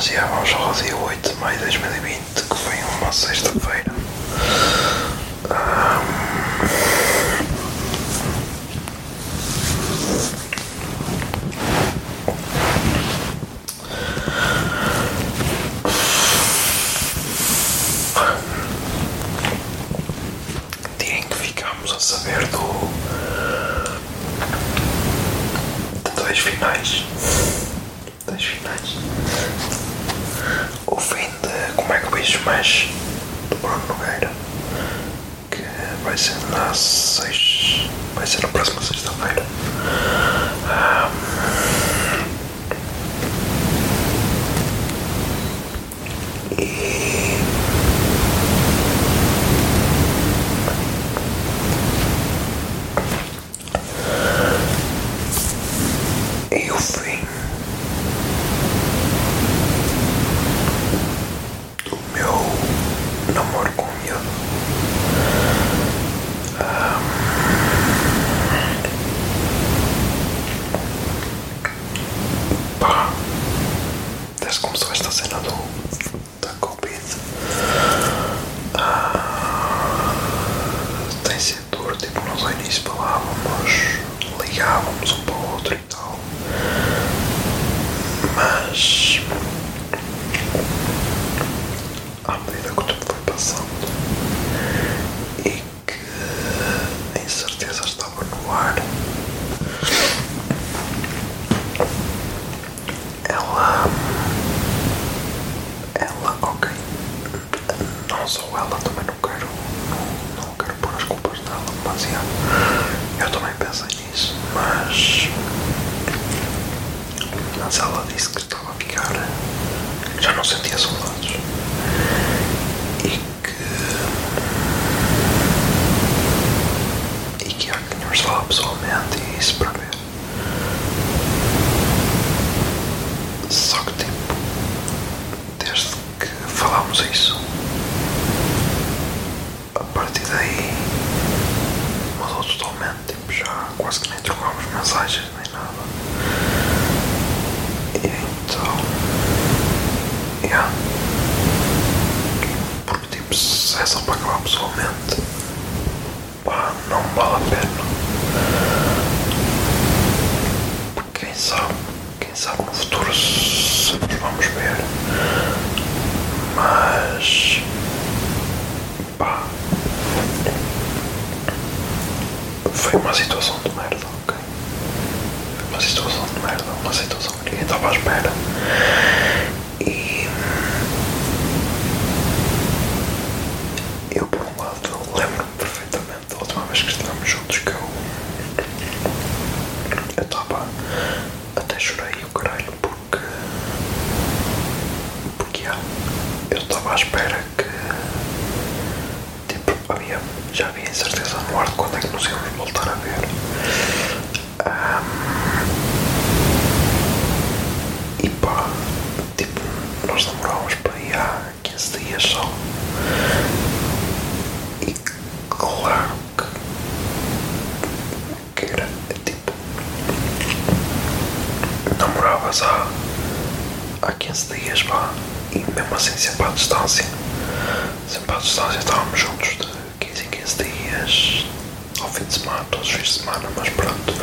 Nós já vamos ao dia 8 de maio de 2020, que foi uma sexta-feira. dia em que ficámos a saber do. dois finais. Dois finais. O fim de Mexe do Bruno Nogueira. Que vai ser na seis. vai ser na próxima sexta-feira. E E o fim do meu namoro com o miúdo. Ahm, Pá, desde que começou esta cena do, da Covid, ah, tem sido duro. Tipo, nós ao início falávamos, ligávamos um para o outro e tal. Mas à medida que o tempo foi passando e que a incerteza estava no ar, ela. Ela, ok. Não só ela, também não quero. Não, não quero pôr as culpas yeah, eu também pensei nisso, mas. Mas ela disse que estava a ficar. Já não sentia saudades. E que. E que há que de falar pessoalmente e isso para ver. Só que tipo. Desde que falámos isso. A partir daí. Mudou totalmente. Tipo, já quase que nem trocámos mensagens nem nada. E então. Yeah. Porque tipo, se é só para acabar pessoalmente, pá, não vale a pena. Porque quem sabe, quem sabe no futuro se nos vamos ver. Mas. pá. Foi uma situação de merda, uma situação de merda, uma situação que ninguém estava à espera. E. Eu, por um lado, lembro-me perfeitamente da última vez que estivemos juntos que eu. Eu estava. Até chorei o caralho porque. Porque ah, eu estava à espera que. Tipo, havia, já havia incerteza no ar de quando é que nos íamos voltar a ver. E pá, tipo, nós demorámos para ir há 15 dias só. E claro que, que era tipo. Namoravas há, há 15 dias, pá. E mesmo assim sempre à distância. Sempre à distância estávamos juntos de 15 em 15 15 dias ao fim de semana, todos os fins de semana, mas pronto.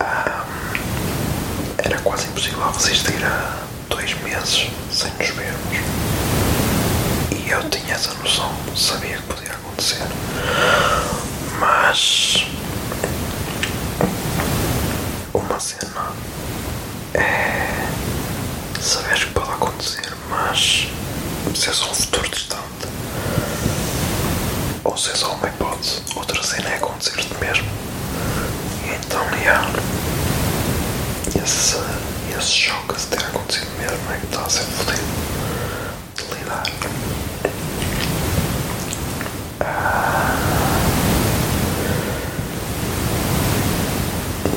Ah, era quase impossível resistir a dois meses sem nos vermos. E eu tinha essa noção, sabia que podia acontecer. Mas uma cena é saber que pode acontecer, mas se é só um futuro distante. Ou se é só uma hipótese, outra cena é acontecer-te mesmo. E então, yeah, esse, esse choque de ter acontecido mesmo é que está a ser fodido de lidar.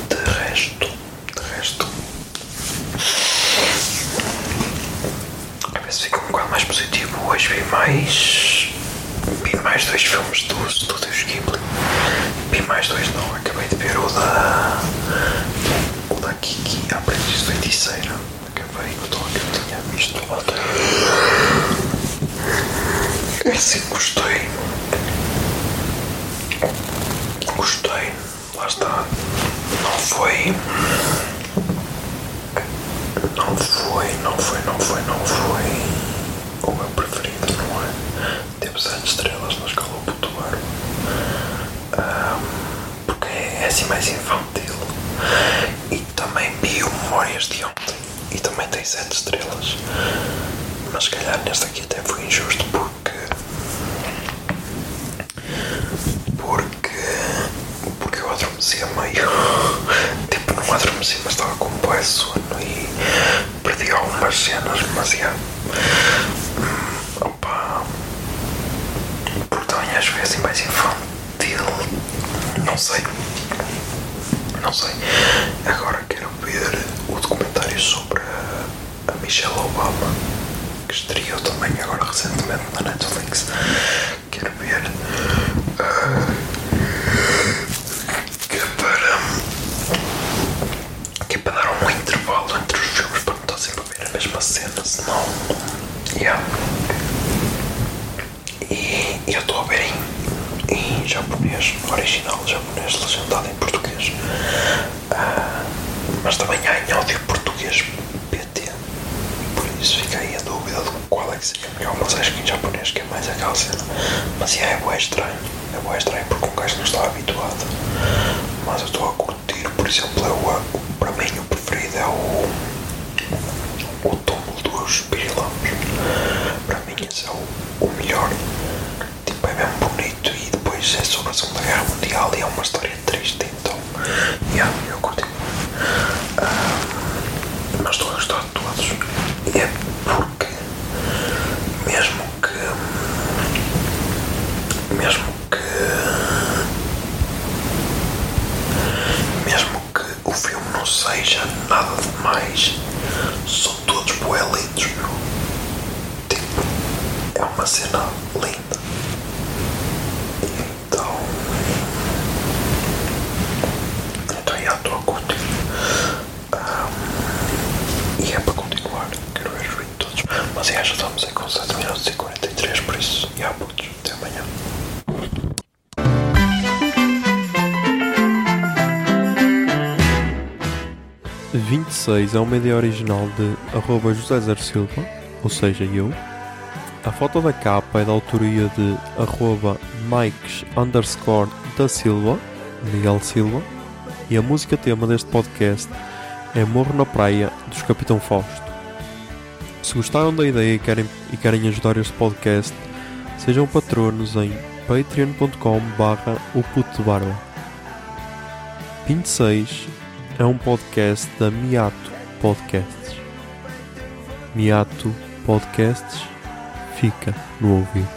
De resto, de resto, a ver se fica um bocado mais positivo. Hoje vi mais. Vi mais dois filmes do Studios Ghibli. Vi mais dois, não. Acabei de ver o da. O da Kiki, a Acabei o tom que eu tinha visto assim, gostei. Gostei. Lá está. Não foi. Não foi, não foi, não foi, não foi. O meu preferido, não é? Teve 7 estrelas na escola Putuar. porque é assim mais infantil. E também vi o Memórias de ontem. E também tem 7 estrelas. Neste aqui até foi injusto porque. Porque. Porque eu adormeci a meio. Tipo, não adormeci, mas estava com um de sono e perdi algumas cenas, mas já. Opa. Também acho que é mais infantil. Não sei. Não sei. Agora quero ver o documentário sobre a, Michelle Obama, estreou também agora recentemente na Netflix. Quero ver. ah, que é para. que para dar um intervalo entre os filmes para não estar sempre a ver a mesma cena, senão. Yeah. E eu estou a ver em, em japonês, original japonês, legendado em português. Ah, mas também há em áudio português PT. Por isso fica de qual é que seria melhor. Mas acho que em japonês que é mais aquela cena. Mas yeah, é bué estranho. É bué estranho porque um gajo não está habituado. Mas eu estou a curtir, por exemplo, é o, para mim o preferido é o. O túmulo dos pirilampos. Para mim esse é o, o melhor. Tipo, é bem bonito e depois é sobre a Segunda Guerra Mundial e é uma história triste, então. Yeah, eu curti. Ah, mas estou a gostar de todos. E é porque mesmo que. Mesmo que. Mesmo que o filme não seja nada demais, são todos bué lindos, meu. Tipo, é uma cena linda. Então. Então já estou a curtir. Ah, e é para continuar. Quero ver os vídeos todos. Mas já, já 7 minutos e 43, por isso, já putos. Até amanhã. 26 é uma ideia original de arroba José Zer Silva, ou seja, eu. A foto da capa é da autoria de arroba Mikes underscore da Silva, Miguel Silva. E a música tema deste podcast é Morro na Praia, dos Capitão Fausto. Se gostaram da ideia e querem, e querem ajudar este podcast, sejam patronos em patreon.com barra o puto barba. 26 é um podcast da Miato Podcasts. Miato Podcasts fica no ouvido.